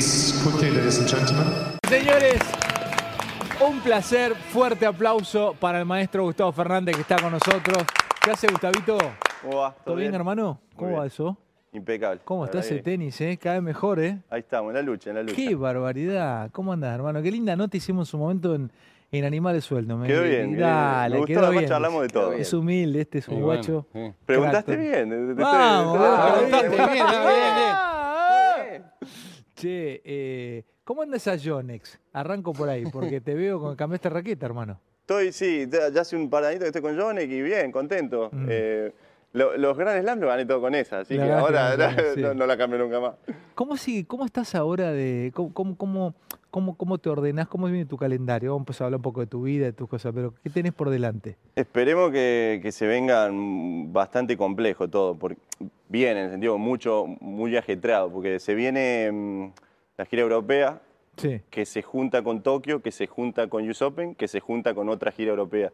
please, quickly, ladies and gentlemen. Señores, un placer, fuerte aplauso para el maestro Gustavo Fernández que está con nosotros. ¿Qué hace Gustavito? ¿Cómo va? ¿Todo bien, hermano? ¿Cómo Muy va eso? Impecable. ¿Cómo está ese tenis, eh? Cada vez mejor, ¿eh? Ahí estamos, en la lucha, en la lucha. Qué barbaridad. ¿Cómo andás, hermano? Qué linda nota hicimos en su momento en, en Animales Sueldos. me- Quedó bien, Dale, bien. Me gustó, quedó bien. charlamos de todo. Es humilde, este es un Sí, bueno, guacho. sí. Preguntaste bien. Vamos. Preguntaste bien, ah, bien, Che, eh, ¿cómo anda esa Yonex? Arranco por ahí, porque te veo con cambiaste raqueta, hermano. Estoy, sí, ya hace un par de añitos que estoy con Jonek y bien, contento. Mm. Eh, lo- los Grand Slams los gané todo con esa, así La que ahora no, no, sí. no- no la cambio nunca más. ¿Cómo, sigue, cómo estás ahora de. Cómo, cómo, cómo, cómo, cómo te ordenás? ¿Cómo viene tu calendario? Vamos pues, a hablar un poco de tu vida, de tus cosas, pero ¿qué tenés por delante? Esperemos que, que se vengan bastante complejo todo, porque bien, en el sentido mucho, muy ajetreado, porque se viene mm, la gira europea, Sí. que se junta con Tokio, que se junta con US Open, que se junta con otra gira europea.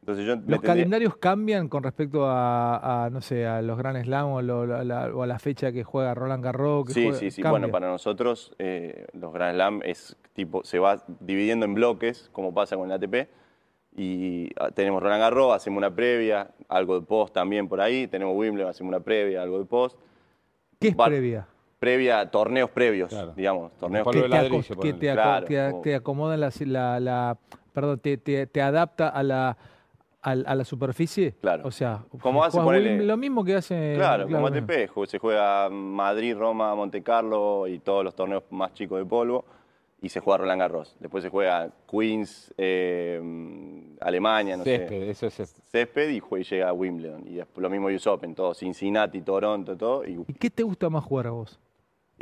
Entonces yo ¿Los tendría- calendarios cambian con respecto a, a, no sé, a los Grand Slam o, lo- la, la- o a la fecha que juega Roland Garros? que Sí, juega- sí, sí. cambia? Bueno, para nosotros eh, los Grand Slam es tipo, se va dividiendo en bloques, como pasa con el ATP. Y ah, tenemos Roland Garros, hacemos una previa, algo de post también por ahí. Tenemos Wimbledon, hacemos una previa, algo de post. ¿Qué es va- previa? Previa, torneos previos, Claro. digamos. Torneos que de te, ladrillo, que te, aco- Claro, que a- como- te acomodan la, la- la- perdón, te, te- te adapta a la, al- a, la superficie. Claro. O sea, Como hace, ponele- lo mismo que hace. Claro, como bueno. ATP, se juega Madrid, Roma, Monte Carlo y todos los torneos más chicos de polvo. Y se juega Roland Garros. Después se juega Queens, eh, Alemania, no sé. Césped, eso es este. césped y jue- llega a Wimbledon. Y después lo mismo US Open, todo, Cincinnati, Toronto, todo. Y, ¿Y qué te gusta más jugar a vos?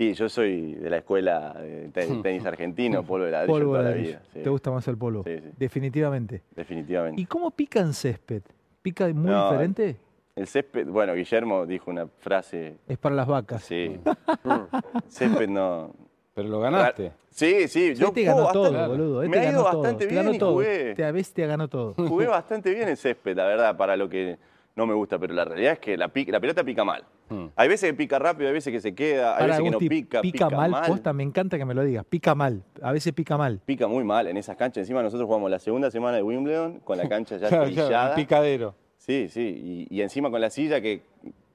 y yo soy de la escuela de te- tenis argentino, polvo de ladrillo Polvo toda de la vida. sí, ¿Te gusta más el polvo? Sí, sí. Definitivamente. Definitivamente. ¿Y cómo pica en césped? ¿Pica muy No, diferente? El césped, bueno, Guillermo dijo una frase, Es para las vacas. sí. césped no... Pero lo ganaste. Sí, sí, Sí, yo te juego ganó todo, bastante- boludo. Me Este ha ganó ido todo. bastante te ganó bien y todo. jugué. Te, a veces te ganó todo. Jugué bastante bien el césped, la verdad, para lo que no me gusta, pero la realidad es que la, la pelota pica mal. Hmm. Hay veces que pica rápido, hay veces que se queda, hay Pará, veces que no Gusti, pica, pica, mal, mal. posta, me encanta que me lo digas. Pica mal. A veces pica mal. Pica muy mal en esas canchas. Encima nosotros jugamos la segunda semana de Wimbledon con la cancha ya trillada. un picadero. Sí, sí. Y, y encima con la silla que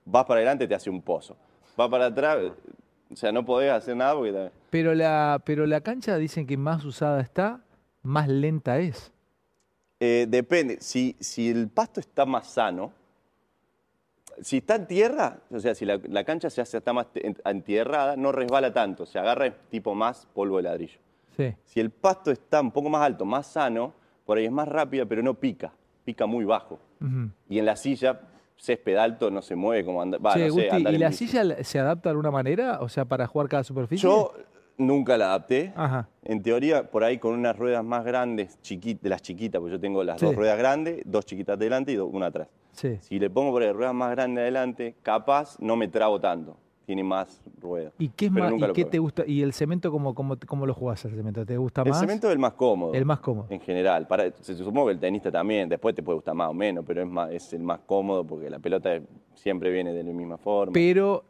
vas para adelante te hace un pozo. Vas para atrás, o sea, no podés hacer nada porque... Pero la, pero la cancha dicen que más usada está, más lenta es. Eh, depende. Si, si el pasto está más sano, si está en tierra, o sea, si la, la cancha se hace, está más entierrada, no resbala tanto. Se agarra tipo más polvo de ladrillo. Sí. Si el pasto está un poco más alto, más sano, por ahí es más rápida, pero no pica. Pica muy bajo. Y en la silla, césped alto, no se mueve como Che, no sé, Gusti, ¿y la bici. silla la- se adapta de alguna manera? O sea, para jugar cada superficie. Yo nunca la adapté. Ajá. En teoría, por ahí con unas ruedas más grandes, de las chiquitas, porque yo tengo las Sí. dos ruedas grandes, dos chiquitas delante y una atrás. Sí. Si le pongo por ahí ruedas más grandes adelante, capaz no me trabo tanto. Tiene más ruedas. ¿Y qué, es más, y qué te gusta? ¿Y el cemento cómo, cómo, cómo lo jugás el cemento? ¿Te gusta El más? cemento es el más cómodo. El más cómodo. En general. Para, se supongo que el tenista también, después te puede gustar más o menos, pero es, más, es el más cómodo porque la pelota siempre viene de la misma forma. Pero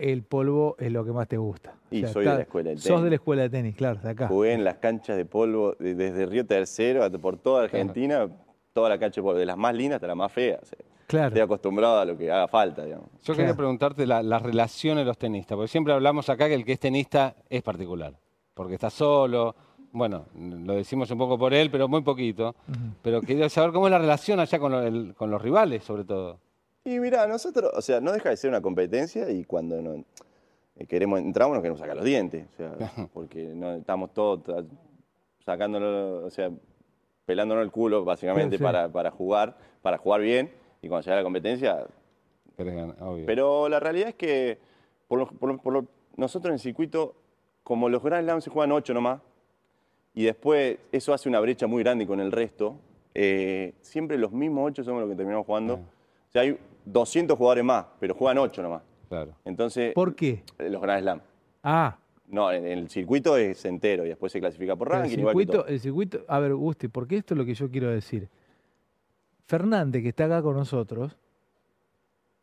el polvo es lo que más te gusta. Y soy de la escuela Sos tenis. de la escuela de tenis, claro, de acá. Jugué en las canchas de polvo de- desde Río Tercero hasta por toda Argentina, toda la cancha de polvo, de las más lindas hasta las más feas. O sea, Claro. Estoy acostumbrado a lo que haga falta, digamos. Yo quería preguntarte la, la relación de los tenistas, porque siempre hablamos acá que el que es tenista es particular, porque está solo. Bueno, lo decimos un poco por él, pero muy poquito. Pero quería saber cómo es la relación allá con, lo- el- con los rivales, sobre todo. Y mira, nosotros, o sea, no deja de ser una competencia y cuando no- eh, queremos, entramos nos queremos sacar los dientes, o sea, porque no, estamos todos sacándolo, o sea, pelándonos el culo básicamente Sí, sí. Para, para jugar, para jugar bien y cuando llega la competencia obvio. Pero la realidad es que por lo- por lo- por lo- nosotros en el circuito, como los Grand Slam se juegan ocho nomás, y después eso hace una brecha muy grande con el resto, eh, siempre los mismos ocho somos los que terminamos jugando. O sea, hay 200 jugadores más, pero juegan ocho nomás. claro. Entonces, ¿Por qué? eh, los Grand Slam. Ah, No, en, en el circuito es entero y después se clasifica por el ranking. igual que circuito, todo. el circuito, a ver, Gusti, porque esto es lo que yo quiero decir. Fernández, que está acá con nosotros,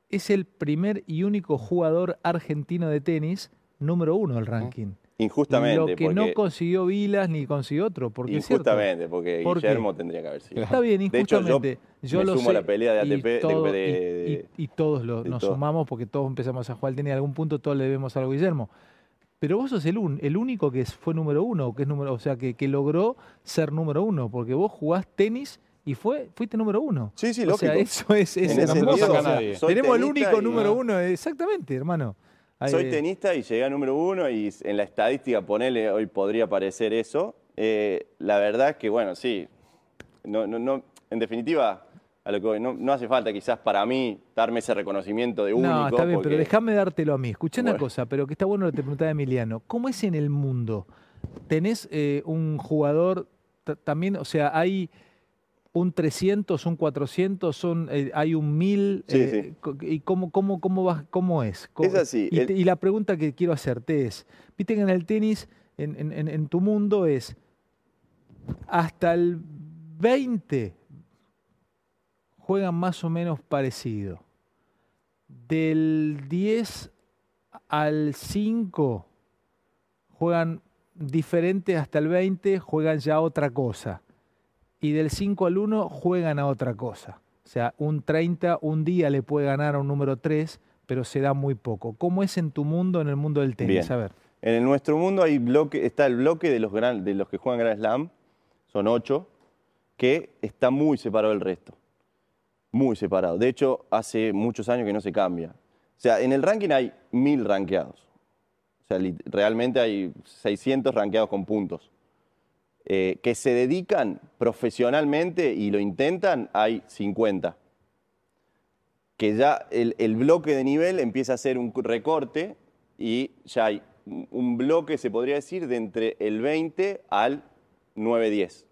es el primer y único jugador argentino de tenis número uno del ranking. Injustamente. lo que no consiguió Vilas ni consiguió otro. Porque es. Injustamente, porque. Guillermo tendría que haber sido. Está bien, De hecho, yo injustamente. yo me lo sumo a la pelea de ATP, de- todo- de- y- de- y- y todos lo- nos todo. sumamos porque todos empezamos a jugar al tenis. En algún punto todos le debemos algo a Guillermo. Pero vos sos el, un- el único que fue número uno, que es número, o sea, que, que logró ser número uno, porque vos jugás tenis y fue, fuiste número uno. Sí, sí, O sea, lógico. eso es, es En ese hermoso. sentido, O sea, nadie. soy tenemos el único y- número uno, exactamente, hermano. Soy tenista y llegué a número uno y en la estadística, ponele, hoy podría aparecer eso. Eh, la verdad es que, bueno, sí, no, no, no, en definitiva, a lo que voy, no, no hace falta quizás para mí darme ese reconocimiento de único. No, está bien, porque- pero déjame dártelo a mí. Escuché una cosa, pero que está bueno lo que te preguntaba Emiliano. ¿Cómo es en el mundo? ¿Tenés eh, un jugador ta- también, o sea, hay un 300, un 400, son, eh, hay un 1000? Sí, eh, sí. ¿Y cómo, cómo, cómo, es? ¿Cómo- Es así, Y, el- te- y la pregunta que quiero hacerte es, viste que en el tenis, en, en- en- en tu mundo es, hasta el 20 juegan más o menos parecido. Del 10 al 5 juegan diferente hasta el 20, juegan ya otra cosa. Y del 5 al 1 juegan a otra cosa. O sea, un 30 un día le puede ganar a un número 3, pero se da muy poco. ¿Cómo es en tu mundo, en el mundo del tenis? Bien. A ver. En el- nuestro mundo hay bloque, está el bloque de los, gran- de los que juegan Grand Slam, son ocho, que está muy separado del resto. Muy separado. De hecho, hace muchos años que no se cambia. O sea, en el ranking hay mil rankeados. O sea, realmente hay 600 rankeados con puntos. Eh, que se dedican profesionalmente y lo intentan, hay 50 que ya el, el bloque de nivel empieza a ser un recorte y ya hay un- bloque, se podría decir, de entre el 20 al 9-10.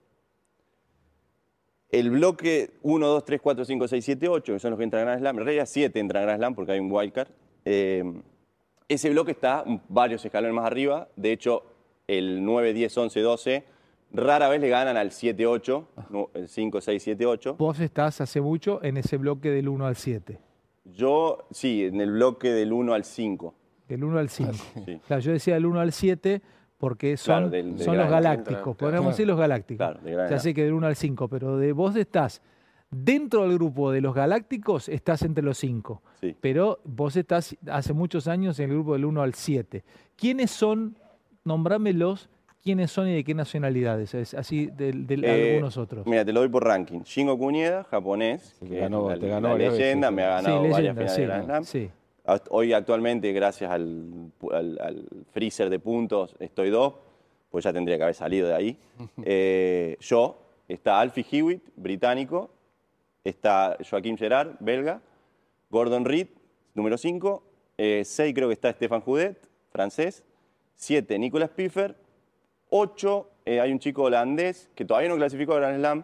El bloque 1, 2, 3, 4, 5, 6, 7, 8, que son los que entran a Grand Slam, en realidad 7 entran a Grand Slam porque hay un wildcard. eh, ese bloque está varios escalones más arriba. De hecho, el 9, 10, 11, 12 rara vez le ganan al 7, 8, no, el 5, 6, 7, 8. Vos estás hace mucho en ese bloque del 1 al 7. Yo, sí, en el bloque del 1 al 5. Del 1 al 5. Sí. Claro, yo decía del 1 al 7 porque son, Claro, del- del son los galácticos, podríamos decir los galácticos. Claro, ya sé que del 1 al 5, pero de vos estás dentro del grupo de los galácticos, estás entre los 5. Sí. Pero vos estás hace muchos años en el grupo del 1 al 7. ¿Quiénes son, nombrámelos, quiénes son y de qué nacionalidades? Es así de, de Eh, algunos otros. Mira, te lo doy por ranking. Shingo Kunieda, japonés, Sí, que ganó- es te ganó la leyenda, me sí. ha sí, ganado varias leyenda, finales sí, de Grand Slam. sí. Hoy actualmente, gracias al, al- al freezer de puntos, estoy dos, pues ya tendría que haber salido de ahí. Eh, yo, está Alfie Hewitt, británico, está Joaquim Gerard, belga, Gordon Reed, número 5, 6 creo que está Stefan Judet, francés, 7 Nicolas Piffer, 8 hay un chico holandés que todavía no clasificó a Grand Slam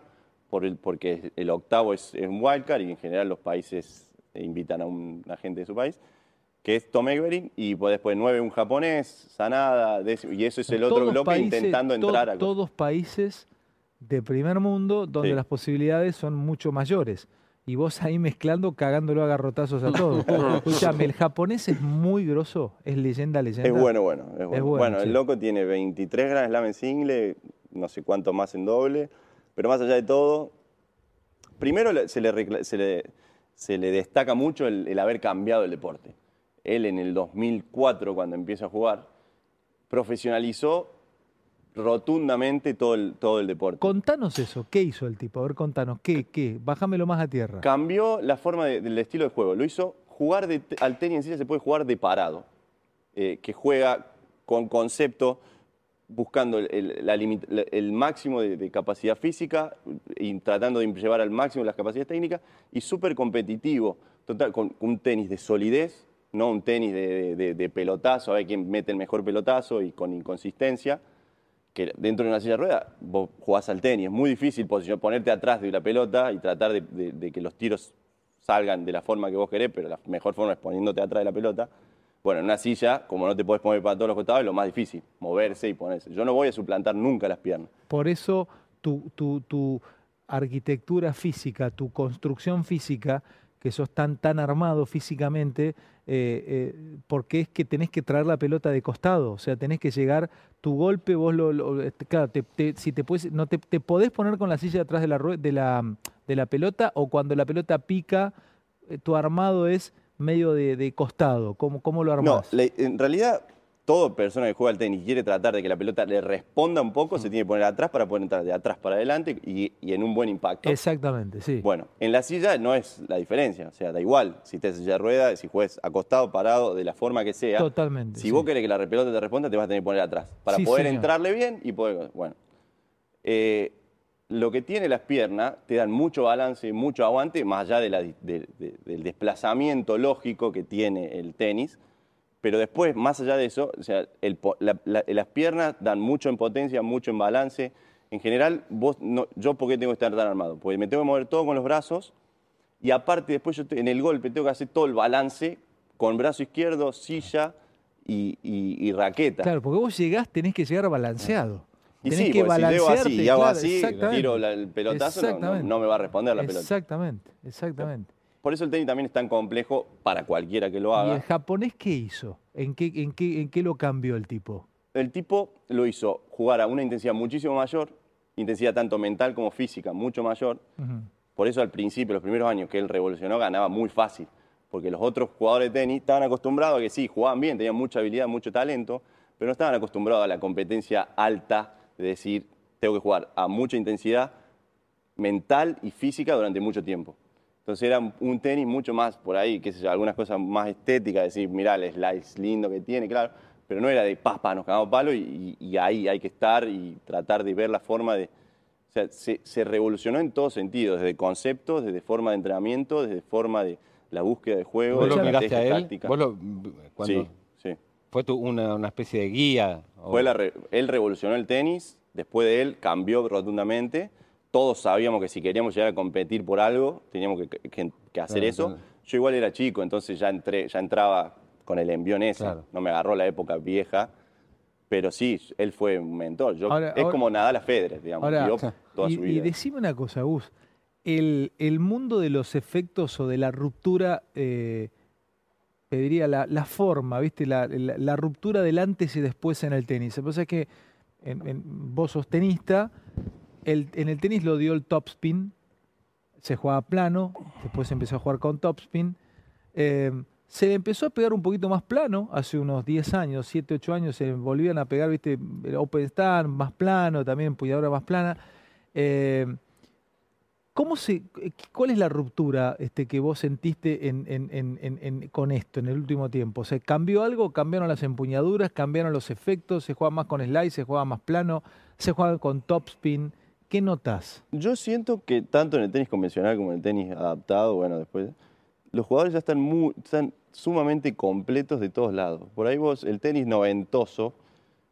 por el- porque el octavo es, es un wildcard y en general los países invitan a un agente de su país, que es Tom Everin, y pues después 9 un japonés, Sanada, décimo, y eso es el otro Todos bloque países- intentando to- entrar a... Todos países de primer mundo donde Sí. las posibilidades son mucho mayores. Y vos ahí mezclando, cagándolo a garrotazos a todos. Escuchame, el japonés es muy grosso, es leyenda, leyenda. Es bueno, bueno. Es bueno, bueno, Bueno, sí. el loco tiene 23 Grand Slam en single, no sé cuánto más en doble, pero más allá de todo, primero le- se le, recla- se le- se le destaca mucho el, el haber cambiado el deporte. Él en el 2004, cuando empieza a jugar, profesionalizó rotundamente todo el, todo el deporte. Contanos eso, ¿qué hizo el tipo? A ver, contanos, ¿qué? ¿Qué? Bájamelo más a tierra. Cambió la forma de- del estilo de juego. Lo hizo jugar de, al tenis en sí ya se puede jugar de parado, eh, que juega con concepto, buscando el, el- la limit- la- el máximo de, de capacidad física y tratando de llevar al máximo las capacidades técnicas y súper competitivo, total, con un tenis de solidez, no un tenis de, de- de pelotazo, a ver quién mete el mejor pelotazo y con inconsistencia que dentro de una silla de ruedas vos jugás al tenis. Es muy difícil ponerte atrás de la pelota y tratar de que los tiros salgan de la forma que vos querés, pero la mejor forma es poniéndote atrás de la pelota. Bueno, en una silla, como no te podés poner para todos los costados, es lo más difícil, moverse y ponerse. Yo no voy a suplantar nunca las piernas. Por eso tu, tu- tu arquitectura física, tu construcción física, que sos tan, tan armado físicamente, eh, eh, porque es que tenés que traer la pelota de costado, o sea, tenés que llegar, tu golpe, vos lo, lo- este, claro, te- te- si te puedes, no te, te podés poner con la silla atrás de la, de la, de la pelota, o cuando la pelota pica, eh, tu armado es medio de, de costado, ¿cómo, cómo lo No, armás? le- en realidad, toda persona que juega al tenis y quiere tratar de que la pelota le responda un poco, se Mm. tiene que poner atrás para poder entrar de atrás para adelante y, y en un buen impacto. Exactamente, sí. Bueno, en la silla no es la diferencia, o sea, da igual si te silla de rueda, si juegas acostado, parado, de la forma que sea. Totalmente, Si sí. vos querés que la pelota te responda, te vas a tener que poner atrás para Sí, poder señor. entrarle bien y poder. Bueno, Eh, lo que tiene las piernas te dan mucho balance, mucho aguante, más allá de la di- de- de- del desplazamiento lógico que tiene el tenis. Pero después, más allá de eso, o sea, el po- la- la- las piernas dan mucho en potencia, mucho en balance. En general, vos no- yo, ¿por qué tengo que estar tan armado? Porque me tengo que mover todo con los brazos y aparte, después yo en el golpe tengo que hacer todo el balance con brazo izquierdo, silla y, y- y raqueta. Claro, porque vos llegás, tenés que llegar balanceado. Y tenés sí, que porque si llego balancearte. así y hago claro, así, tiro el pelotazo, no- no, Exactamente. no me va a responder la pelota. Exactamente, exactamente. Por eso el tenis también es tan complejo para cualquiera que lo ¿Y haga. el japonés qué hizo? ¿En qué, en qué, en qué lo cambió el tipo? El tipo lo hizo jugar a una intensidad muchísimo mayor, intensidad tanto mental como física, mucho mayor. Por eso al principio, los primeros años que él revolucionó, ganaba muy fácil. Porque los otros jugadores de tenis estaban acostumbrados a que sí, jugaban bien, tenían mucha habilidad, mucho talento, pero no estaban acostumbrados a la competencia alta de decir, tengo que jugar a mucha intensidad mental y física durante mucho tiempo. Entonces era un tenis mucho más por ahí, qué sé yo, algunas cosas más estéticas, decir, mirá el slice lindo que tiene, claro, pero no era de papa, nos cagamos palo y, y ahí hay que estar y tratar de ver la forma de... O sea, se, se revolucionó en todo sentido, desde conceptos, desde forma de entrenamiento, desde forma de la búsqueda de juego, ¿Vos de lo miraste a él? táctica. ¿Vos lo, cuando Sí, sí. ¿Fue tu- una, una especie de guía? o- Fue la él revolucionó el tenis, después de él cambió rotundamente. Todos sabíamos que si queríamos llegar a competir por algo, teníamos que, que- que hacer Claro, eso. claro. Yo igual era chico, entonces ya, entré, ya entraba con el envión ese. Claro. No me agarró la época vieja, pero sí, él fue un mentor. Yo, Ahora- es ahora- como Nadal a Federer, digamos. Ahora, toda y, su y vida. decime una cosa, Gus. El, el mundo de los efectos o de la ruptura, eh, pediría la, la forma, ¿viste? La, la- la ruptura del antes y después en el tenis. Lo que pasa es que en- en- vos sos tenista, en el tenis lo dio el topspin, se jugaba plano, después empezó a jugar con topspin. Eh, se empezó a pegar un poquito más plano hace unos 10 años, 7, 8 años, se volvían a pegar, viste, el open stand más plano, también empuñadura más plana. Eh, ¿Cómo se, ¿Cuál es la ruptura este, que vos sentiste en- con esto en el último tiempo? ¿Se cambió algo? ¿Cambiaron las empuñaduras? ¿Cambiaron los efectos? ¿Se juega más con slide? ¿Se juega más plano? ¿Se juega con topspin? ¿Qué notas? Yo siento que tanto en el tenis convencional como en el tenis adaptado, bueno, después, los jugadores ya están, muy, sumamente completos de todos lados. Por ahí vos, el tenis noventoso,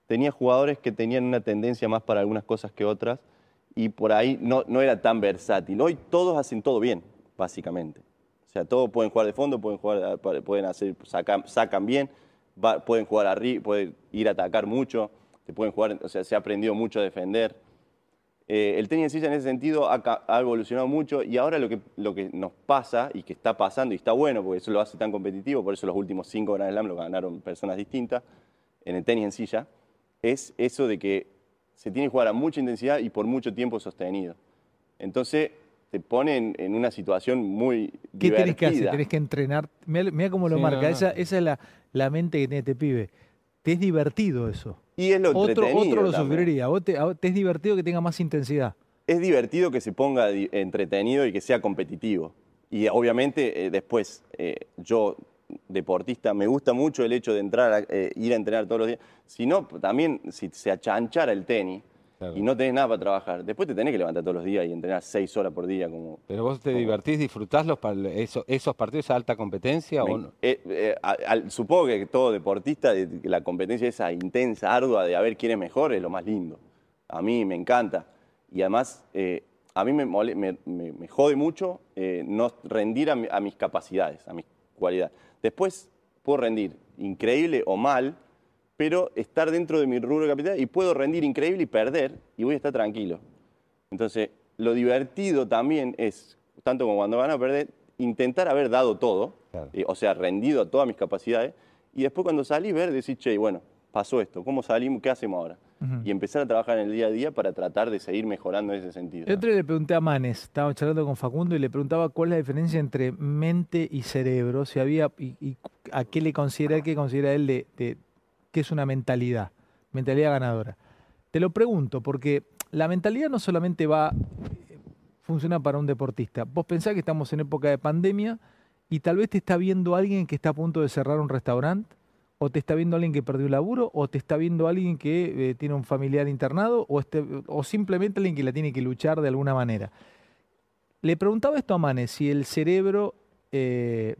tenía jugadores que tenían una tendencia más para algunas cosas que otras y por ahí no, era tan versátil. Hoy todos hacen todo bien, básicamente. O sea, todos pueden jugar de fondo, pueden, jugar, pueden hacer, sacan, bien, pueden jugar arriba, pueden ir a atacar mucho, te pueden jugar, o sea, se ha aprendido mucho a defender. Eh, el tenis en silla en ese sentido ha, evolucionado mucho y ahora lo que, lo que nos pasa y que está pasando y está bueno porque eso lo hace tan competitivo, por eso los últimos cinco Grand Slam lo ganaron personas distintas en el tenis en silla, es eso de que se tiene que jugar a mucha intensidad y por mucho tiempo sostenido. Entonces te pone en, en una situación muy ¿Qué tenés que hacer? divertida. Tenés que entrenar. Mira cómo lo Sí, marca. no, no. Esa, esa es la, la mente que tiene este pibe. Te es divertido eso. Y es lo Otro, entretenido otro lo también. sufriría. Vos te, es divertido que tenga más intensidad. es divertido que se ponga entretenido y que sea competitivo. Y obviamente eh, después, eh, yo, deportista, me gusta mucho el hecho de entrar, a- eh, ir a entrenar todos los días. Si no, también si se achanchara el tenis Claro. y no tenés nada para trabajar, después te tenés que levantar todos los días y entrenar seis horas por día. Como, Pero vos te como- divertís, disfrutás los, esos partidos de alta competencia Me- o no? eh, eh, a- supongo que todo deportista, de- de la competencia esa intensa, ardua de a ver quién es mejor, es lo más lindo. A mí me encanta. Y además, eh, a mí me, mole- me- me- me jode mucho eh, no rendir a, mi- a mis capacidades, a mis cualidades. Después puedo rendir increíble o mal, pero estar dentro de mi rubro de capacidad y puedo rendir increíble y perder y voy a estar tranquilo. Entonces, lo divertido también es, tanto como cuando van a perder, intentar haber dado todo, Claro. eh, o sea, rendido a todas mis capacidades, y después cuando salí ver, decir, che, bueno, pasó esto, ¿cómo salimos? ¿Qué hacemos ahora? Y empezar a trabajar en el día a día para tratar de seguir mejorando en ese sentido. El otro le pregunté a Manes, estaba charlando con Facundo y le preguntaba cuál es la diferencia entre mente y cerebro, si había y, y a qué le considera, qué considera él de, de qué es una mentalidad, mentalidad ganadora. Te lo pregunto porque la mentalidad no solamente va funciona para un deportista. Vos pensás que estamos en época de pandemia y tal vez te está viendo alguien que está a punto de cerrar un restaurante, o te está viendo alguien que perdió el laburo, o te está viendo alguien que eh, tiene un familiar internado, o, este, o simplemente alguien que la tiene que luchar de alguna manera. Le preguntaba esto a Manes, si el cerebro eh,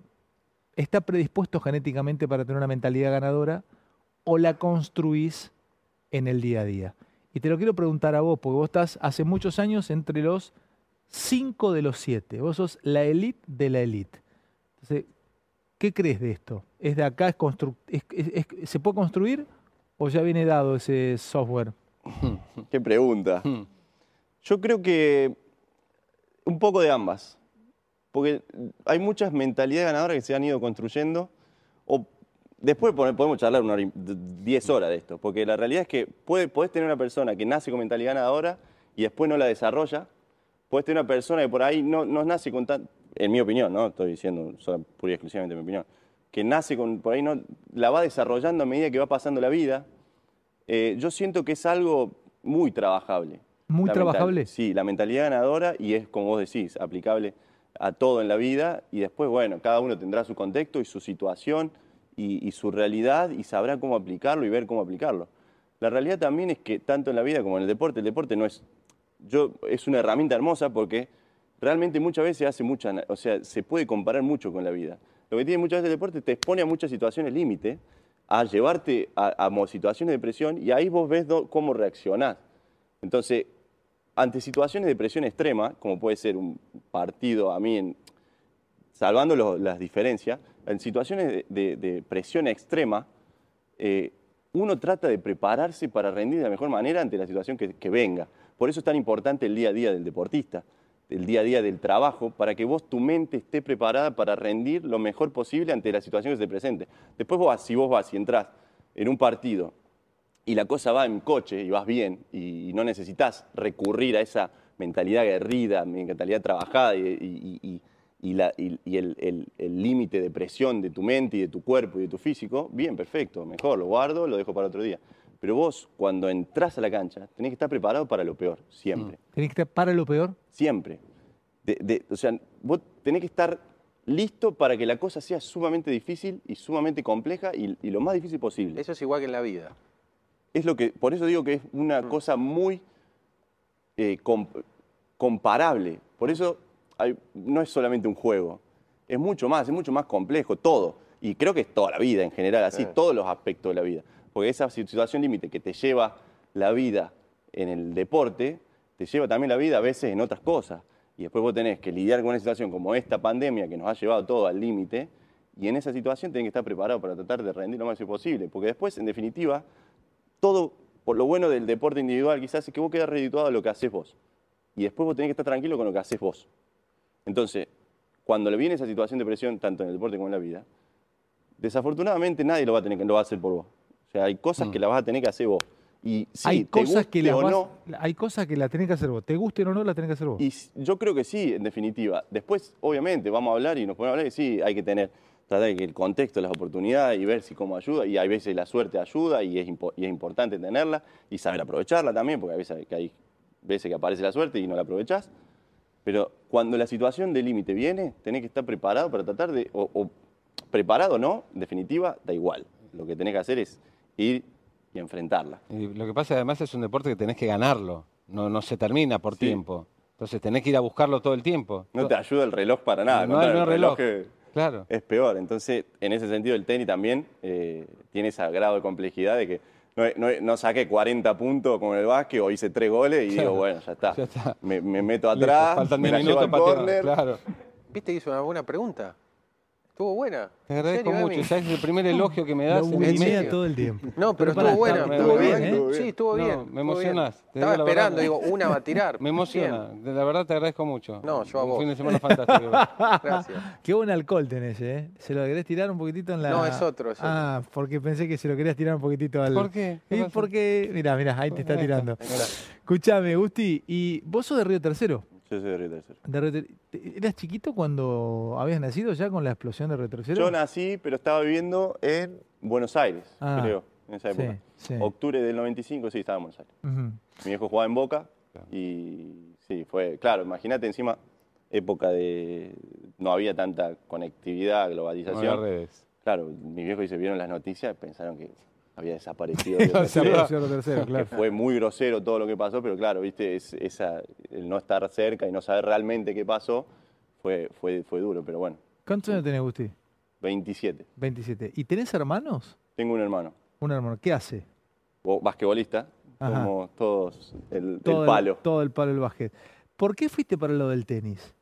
está predispuesto genéticamente para tener una mentalidad ganadora, o la construís en el día a día. Y te lo quiero preguntar a vos, porque vos estás hace muchos años entre los cinco de los siete. Vos sos la elite de la elite. Entonces, ¿qué crees de esto? ¿Es de acá? ¿Se puede construir o ya viene dado ese software? Qué pregunta. Yo creo que un poco de ambas. Porque hay muchas mentalidades ganadoras que se han ido construyendo. O después podemos charlar una hora y- d- 10 horas de esto. Porque la realidad es que puede, podés tener una persona que nace con mentalidad ganadora y después no la desarrolla. Puedes tener una persona que por ahí no, no nace con tan. En mi opinión, ¿no? Estoy diciendo solo pura y exclusivamente mi opinión. Que nace con. Por ahí no. La va desarrollando a medida que va pasando la vida. Eh, yo siento que es algo muy trabajable. ¿Muy La mental- trabajable? Sí, la mentalidad ganadora y es, como vos decís, aplicable a todo en la vida y después, bueno, cada uno tendrá su contexto y su situación y, su realidad y sabrá cómo aplicarlo y ver cómo aplicarlo. La realidad también es que tanto en la vida como en el deporte, el deporte no es, yo, es una herramienta hermosa porque realmente muchas veces hace mucha, o sea, se puede comparar mucho con la vida. Lo que tiene muchas veces el deporte te expone a muchas situaciones límite, a llevarte a, a situaciones de presión y ahí vos ves cómo reaccionás. Entonces, ante situaciones de presión extrema, como puede ser un partido, a mí, en- salvando lo- las diferencias, en situaciones de, presión extrema, eh, uno trata de prepararse para rendir de la mejor manera ante la situación que, venga. Por eso es tan importante el día a día del deportista, el día a día del trabajo, para que vos, tu mente esté preparada para rendir lo mejor posible ante la situación que se te presente. Después vos, si vos vas y entrás en un partido y la cosa va en coche y vas bien y, no necesitas recurrir a esa mentalidad aguerrida, mentalidad trabajada y- y la- y- y el el- el límite de presión de tu mente y de tu cuerpo y de tu físico, bien, perfecto, mejor, lo guardo, lo dejo para otro día. Pero vos, cuando entras a la cancha, tenés que estar preparado para lo peor, siempre ¿Tenés que estar para lo peor? siempre. De- de- o sea, vos tenés que estar listo para que la cosa sea sumamente difícil y sumamente compleja y, y lo más difícil posible. Eso es igual que en la vida. Es lo que, por eso digo que es una cosa muy eh, com- comparable. Por eso hay- no es solamente un juego, es mucho más, es mucho más complejo, todo. Y creo que es toda la vida en general, así, todos los aspectos de la vida. Porque esa situación límite que te lleva la vida en el deporte, te lleva también la vida a veces en otras cosas. Y después vos tenés que lidiar con una situación como esta pandemia que nos ha llevado todo al límite, y en esa situación tenés que estar preparado para tratar de rendir lo máximo posible. Porque después, en definitiva, todo, por lo bueno del deporte individual, quizás es que vos quedás redituado a lo que haces vos. Y después vos tenés que estar tranquilo con lo que haces vos. Entonces, cuando le viene esa situación de presión, tanto en el deporte como en la vida, desafortunadamente nadie lo va a tener lo va a hacer por vos. O sea, hay cosas que las vas a tener que hacer vos. Y sí, hay, te cosas que las o vas- no, hay cosas que la tenés que hacer vos. Te gusten o no, la tenés que hacer vos. y yo creo que sí, en definitiva. Después, obviamente, vamos a hablar y nos podemos hablar y sí, hay que tener, tratar de que el contexto, las oportunidades y ver si cómo ayuda. Y hay veces la suerte ayuda y es, impo- y es importante tenerla y saber aprovecharla también, porque hay veces que hay veces que aparece la suerte y no la aprovechás. Pero cuando la situación de límite viene, tenés que estar preparado para tratar de, o, o preparado o no, en definitiva, da igual. Lo que tenés que hacer es ir y enfrentarla. Y lo que pasa además es un deporte que tenés que ganarlo, no, no se termina por Sí. tiempo. Entonces tenés que ir a buscarlo todo el tiempo. No te ayuda el reloj para nada. No, no, contrario, el el reloj. Claro. es peor. Entonces, en ese sentido, el tenis también eh, tiene ese grado de complejidad de que no, no, no saqué 40 puntos como en el básquet o hice tres goles y Claro, digo, bueno, ya está. ya está. Me, me meto Listo, atrás, faltan me 10 la llevo minutos al córner. Claro. ¿Viste que hizo una buena pregunta? Estuvo buena. Te ¿En agradezco serio, mucho. ¿Sabes el primer elogio que me das? Lo en medio? todo el tiempo. No, pero estuvo buena. estuvo bien. ¿eh? Sí, estuvo No, bien. me bien. emocionás, Estaba esperando, verdad. digo, una va a tirar. Me emociona. De la verdad te agradezco mucho. No, yo a Un vos. fin de semana fantástico. Bien, Gracias. Qué buen alcohol tenés, ¿eh? ¿Se lo querés tirar un poquitito en la...? No, es otro, es otro. Ah, porque pensé que se lo querías tirar un poquitito al... ¿Por qué? ¿Qué Y porque... Mirá, mirá, ahí te está tirando. Escuchame, Gusti, ¿y vos sos de Río Tercero? Yo soy de Río Tercero. De Río Ter- ¿Eras chiquito cuando habías nacido ya con la explosión de Río Tercero? Yo nací, pero estaba viviendo en Buenos Aires, Ah, creo, en esa sí, época. sí. Octubre del 95, sí, estaba en Buenos Aires. Ujú. Mi viejo jugaba en Boca y sí, fue, claro, imagínate encima, época de, no había tanta conectividad, No globalización. las redes. Claro, mis viejos dice, vieron las noticias, pensaron que había desaparecido. O sea, Tercero. Que claro. fue muy grosero todo lo que pasó, pero claro, viste, es- esa, el no estar cerca y no saber realmente qué pasó fue, fue, fue duro, pero bueno, ¿Cuántos años tenés, Gusti? 27. 27. ¿Y tenés hermanos? Tengo un hermano, Un hermano. ¿Qué hace? bo- basquetbolista, Ajá. somos todos el, el Todo palo. todo el palo del básquet. ¿Por qué fuiste para lo del tenis?